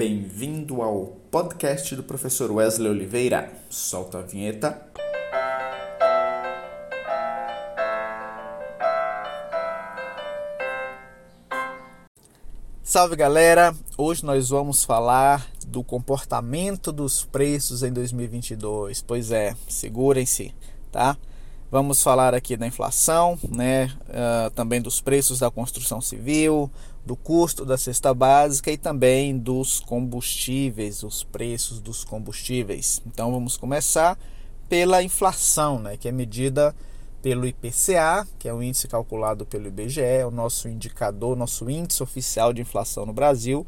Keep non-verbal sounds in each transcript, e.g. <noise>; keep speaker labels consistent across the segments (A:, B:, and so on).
A: Bem-vindo ao podcast do professor Wesley Oliveira. Solta a vinheta. Salve galera! Hoje nós vamos falar do comportamento dos preços em 2022. Pois é, segurem-se, tá? Vamos falar aqui da inflação, né? Uh, também dos preços da construção civil, do custo da cesta básica e também dos combustíveis, os preços dos combustíveis. Então vamos começar pela inflação, né? Que é medida pelo IPCA, que é o índice calculado pelo IBGE, é o nosso indicador, nosso índice oficial de inflação no Brasil.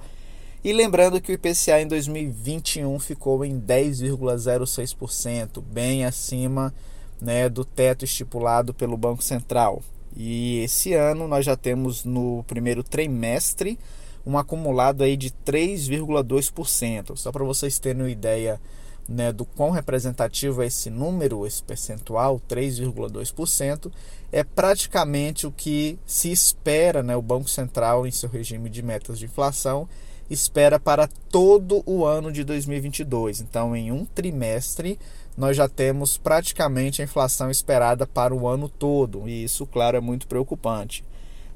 A: E lembrando que o IPCA em 2021 ficou em 10,06%, bem acima né, do teto estipulado pelo Banco Central. E esse ano nós já temos no primeiro trimestre um acumulado aí de 3,2%. Só para vocês terem uma ideia né, do quão representativo é esse número, esse percentual, 3,2%, é praticamente o que se espera, né, o Banco Central em seu regime de metas de inflação espera para todo o ano de 2022. Então, em um trimestre, nós já temos praticamente a inflação esperada para o ano todo, e isso, claro, é muito preocupante.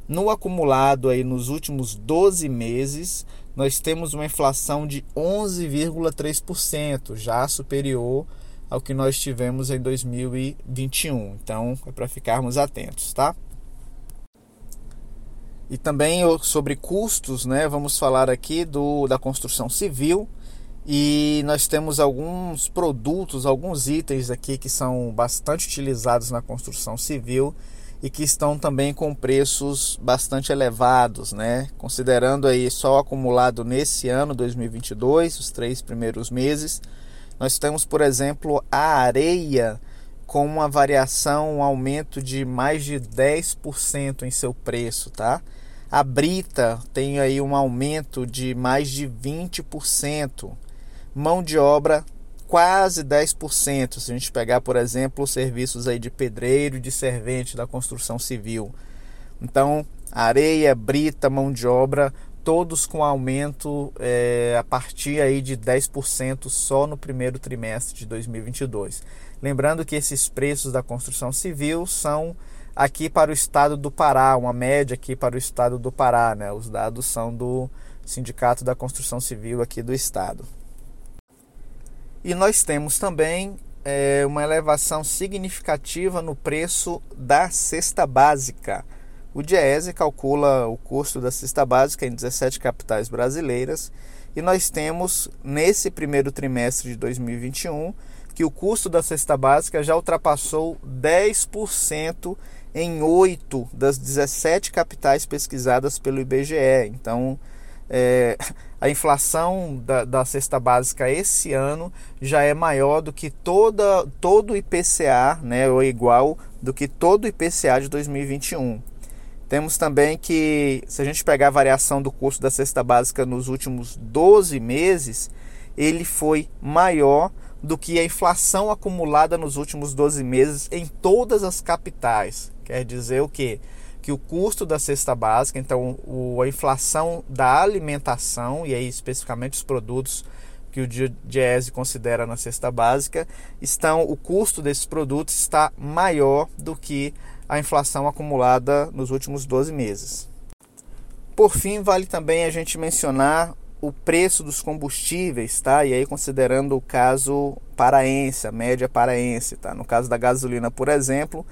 A: No acumulado aí nos últimos 12 meses, nós temos uma inflação de 11,3%, já superior ao que nós tivemos em 2021. Então, é para ficarmos atentos, tá? E também sobre custos, né? Vamos falar aqui do da construção civil e nós temos alguns produtos, alguns itens aqui que são bastante utilizados na construção civil e que estão também com preços bastante elevados, né? Considerando aí só acumulado nesse ano 2022, os três primeiros meses, nós temos, por exemplo, a areia com uma variação, um aumento de mais de 10% em seu preço, tá? A brita tem aí um aumento de mais de 20% mão de obra quase 10%. Se a gente pegar, por exemplo, os serviços aí de pedreiro, de servente da construção civil. Então, areia, brita, mão de obra, todos com aumento é, a partir aí de 10% só no primeiro trimestre de 2022. Lembrando que esses preços da construção civil são aqui para o estado do Pará, uma média aqui para o estado do Pará, né? Os dados são do Sindicato da Construção Civil aqui do estado. E nós temos também é, uma elevação significativa no preço da cesta básica. O Diese calcula o custo da cesta básica em 17 capitais brasileiras e nós temos nesse primeiro trimestre de 2021 que o custo da cesta básica já ultrapassou 10% em 8 das 17 capitais pesquisadas pelo IBGE. Então, é, <laughs> a inflação da, da, cesta básica esse ano já é maior do que toda, todo o IPCA, né, ou igual do que todo o IPCA de 2021. Temos também que, se a gente pegar a variação do custo da cesta básica nos últimos 12 meses, ele foi maior do que a inflação acumulada nos últimos 12 meses em todas as capitais. Quer dizer o quê? Que o custo da cesta básica, então o, a inflação da alimentação, e aí especificamente os produtos que o Diese considera na cesta básica, estão o custo desses produtos está maior do que a inflação acumulada nos últimos 12 meses. Por fim, vale também a gente mencionar o preço dos combustíveis, tá? E aí considerando o caso paraense, a média paraense, tá? No caso da gasolina, por exemplo,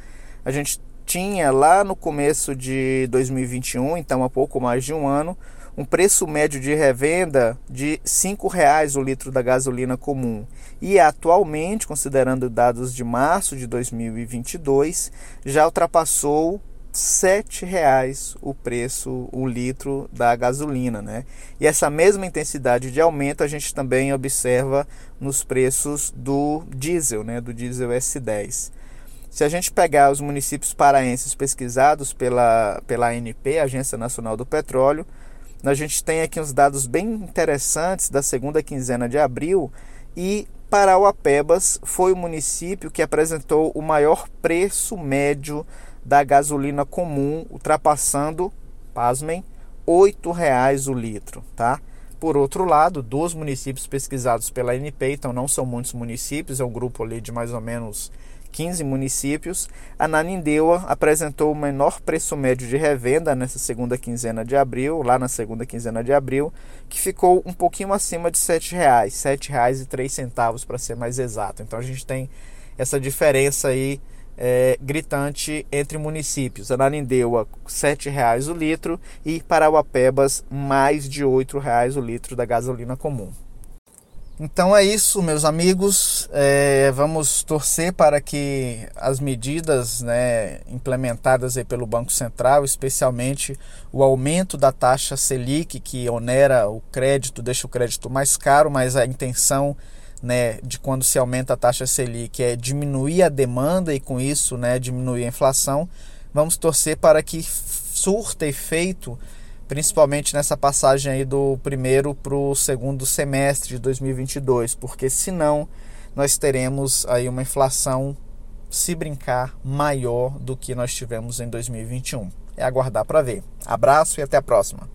A: a gente tinha lá no começo de 2021, então há pouco mais de um ano, um preço médio de revenda de R$ 5,00 o litro da gasolina comum. E atualmente, considerando dados de março de 2022, já ultrapassou R$ 7,00 o preço, o litro da gasolina. Né? E essa mesma intensidade de aumento a gente também observa nos preços do diesel, né? do diesel S10. Se a gente pegar os municípios paraenses pesquisados pela, pela ANP, Agência Nacional do Petróleo, a gente tem aqui uns dados bem interessantes da segunda quinzena de abril e Parauapebas foi o município que apresentou o maior preço médio da gasolina comum, ultrapassando, pasmem, R$ 8,00 o litro, tá? Por outro lado, dos municípios pesquisados pela NP, então não são muitos municípios, é um grupo ali de mais ou menos 15 municípios, a Nanindeua apresentou o menor preço médio de revenda nessa segunda quinzena de abril, lá na segunda quinzena de abril, que ficou um pouquinho acima de R$ 7,00, R$ 7,03 para ser mais exato. Então a gente tem essa diferença aí é, gritante entre municípios. Ananindeua, R$ 7,00 o litro e Parauapebas, mais de R$ 8,00 o litro da gasolina comum. Então é isso, meus amigos. É, vamos torcer para que as medidas né, implementadas pelo Banco Central, especialmente o aumento da taxa Selic, que onera o crédito, deixa o crédito mais caro, mas a intenção né, de quando se aumenta a taxa Selic é diminuir a demanda e com isso né, diminuir a inflação. Vamos torcer para que surta efeito principalmente nessa passagem aí do primeiro para o segundo semestre de 2022, porque senão nós teremos aí uma inflação, se brincar, maior do que nós tivemos em 2021. É aguardar para ver. Abraço e até a próxima.